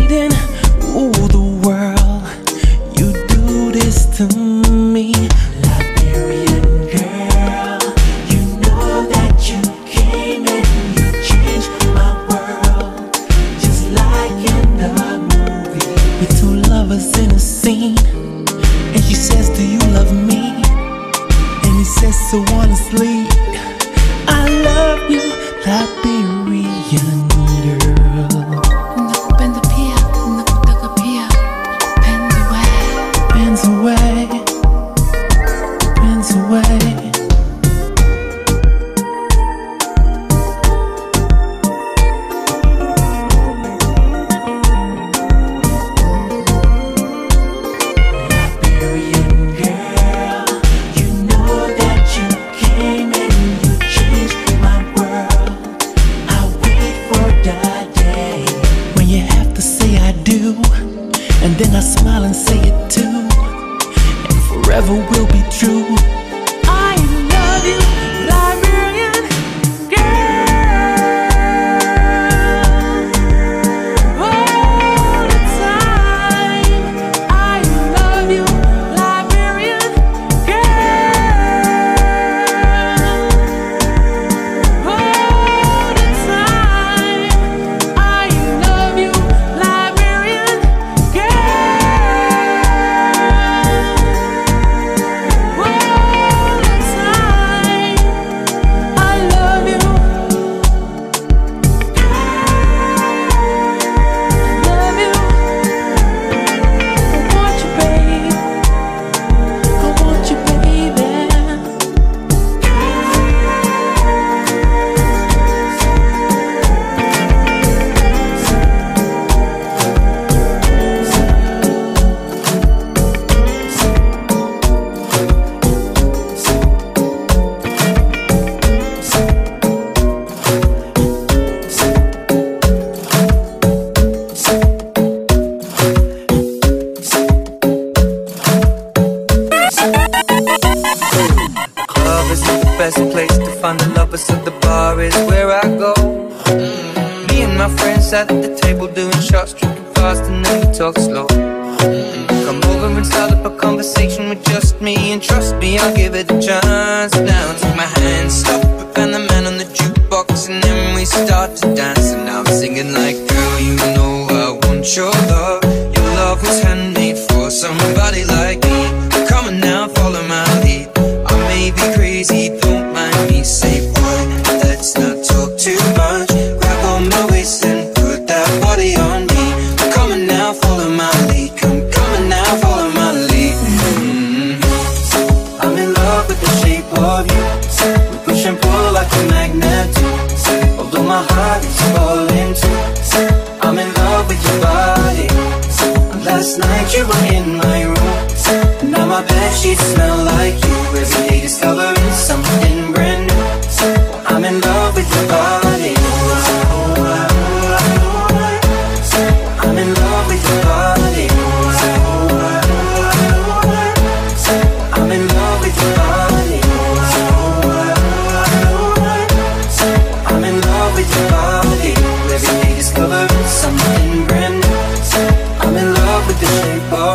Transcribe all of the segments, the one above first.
bleeding. Ooh, the world, you do this to me. will be true.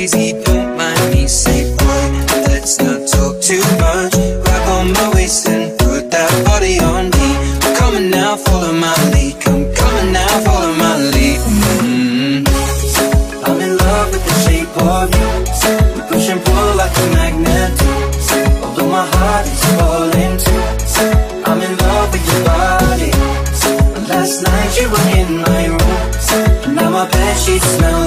crazy, don't mind me. Say, boy, let's not talk too much. Grab on my waist and put that body on me. I'm coming now, follow my lead. I'm coming now, follow my lead. Mm -hmm. I'm in love with the shape of you. We push and pull like a magnet. Although my heart is falling too. I'm in love with your body. Last night you were in my room. Now my bed sheets smell.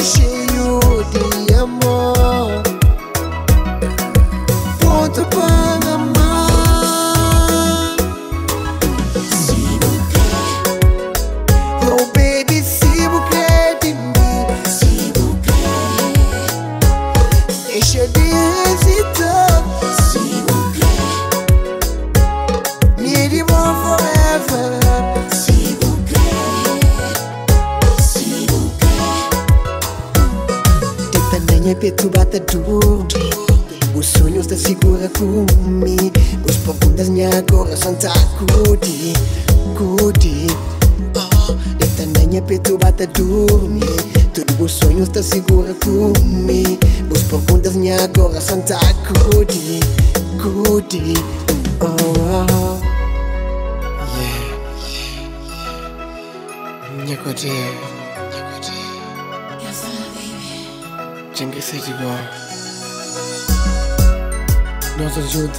you the amor. Ponto para perturbata tudo Os sonhos te segura comigo Os profundas minha coração tá cudi, cudi Oh, esta nanha perturbada dorme Todos os sonhos te segura comigo Os profundas minha coração tá cudi, cudi Oh, oh, oh. yeah, yeah, yeah. yeah. Tinha que ser de boa. Nos ajuda.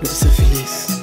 Nos ser feliz.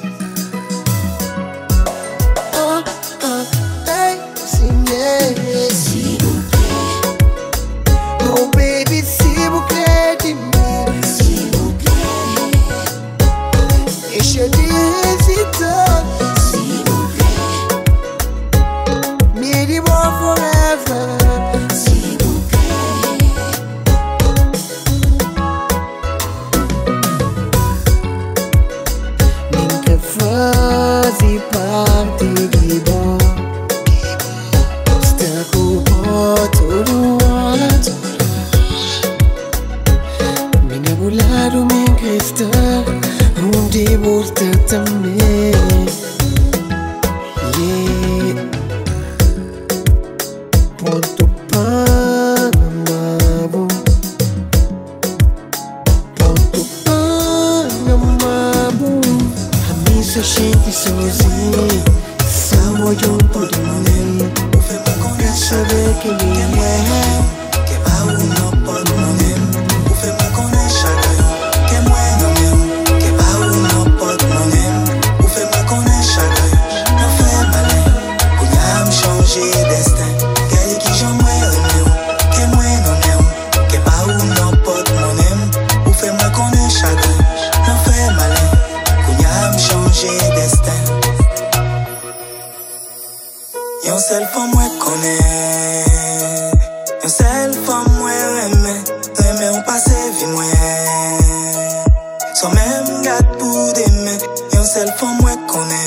mèm gat pou deme Yon sel fò mwen kone.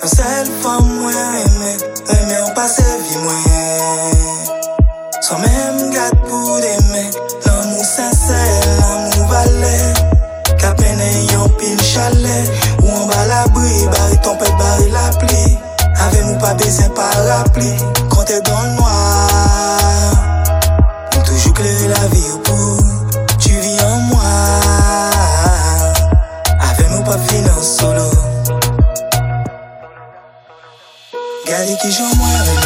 Yon sel fò mwen eme Eme ou pa se vi mwen. Sò mèm gat pou deme L'amou sensè, l'amou vale Kapene yon pil chale Ou an ba la bri Bari ton pet, bari la pli Ave mou pa besen parapli Kontè don mwen et qui je mueve.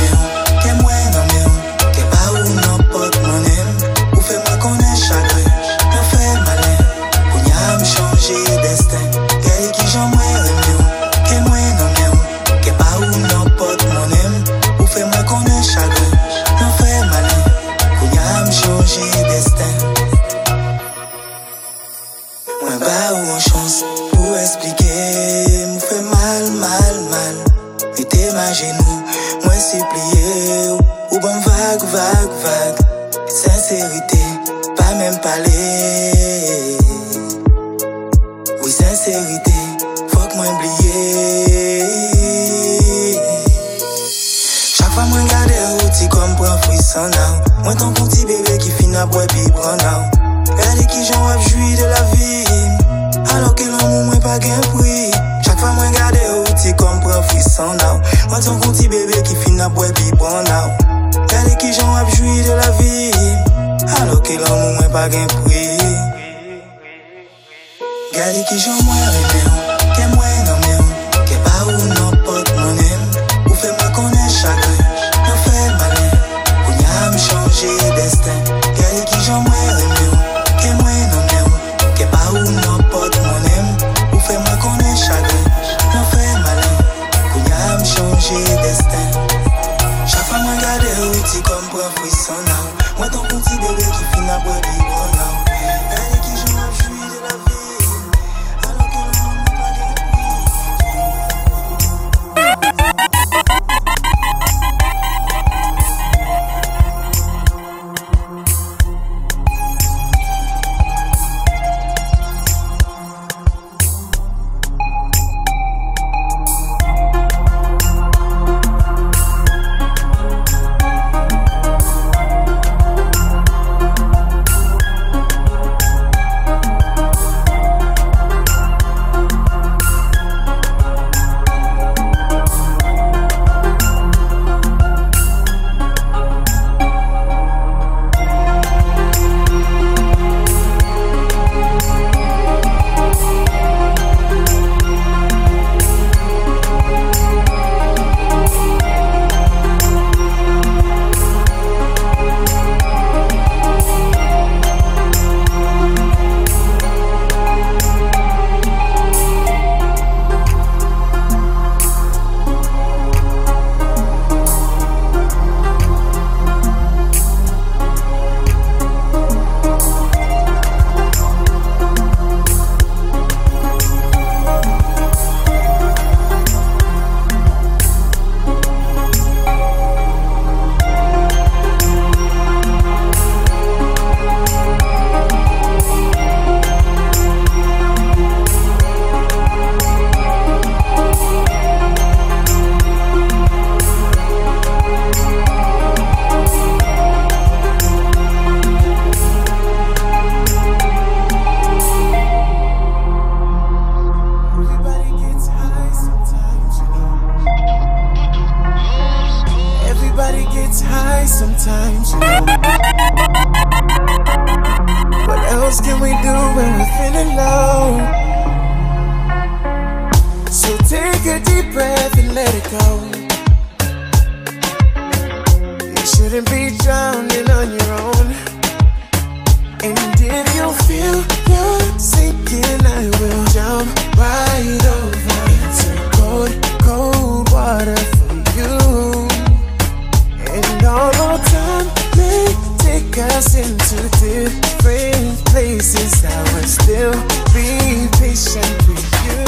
I will still be patient with you.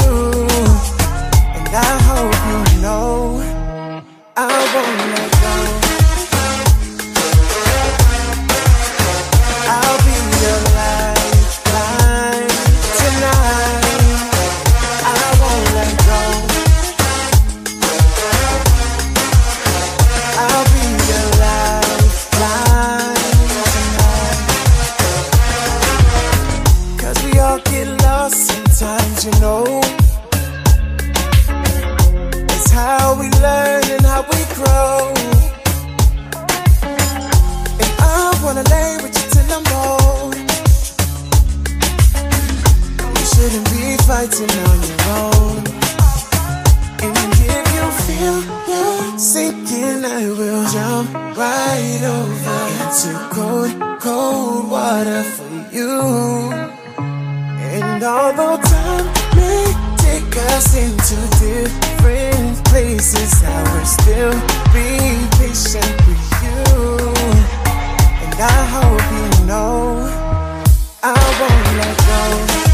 And I hope you know I won't let go. cold, cold water for you. And although time may take us into different places, I will still be patient with you. And I hope you know I won't let go.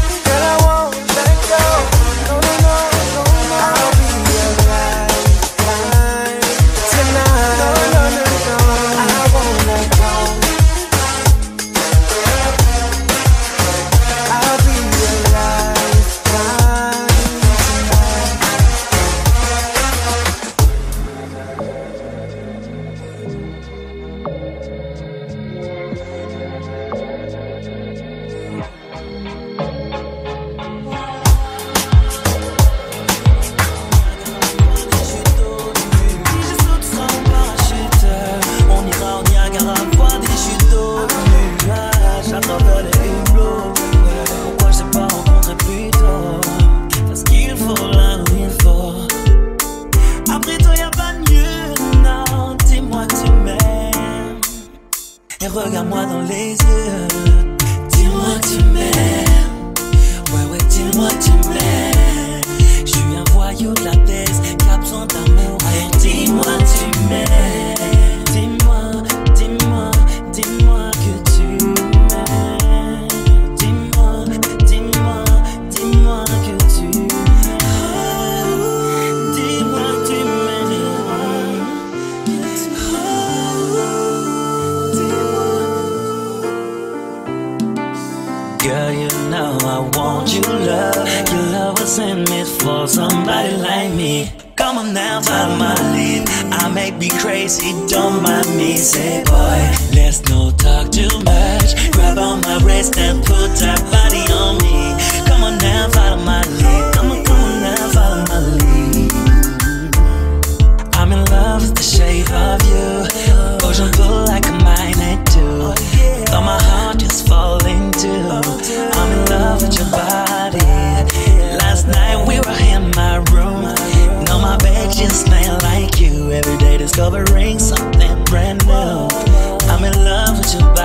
Come on now, follow my lead. I may be crazy, don't mind me. Say, boy, let's no talk too much. Grab on my wrist and put that body on me. Come on now, follow my lead. Discovering something brand new. I'm in love with your body.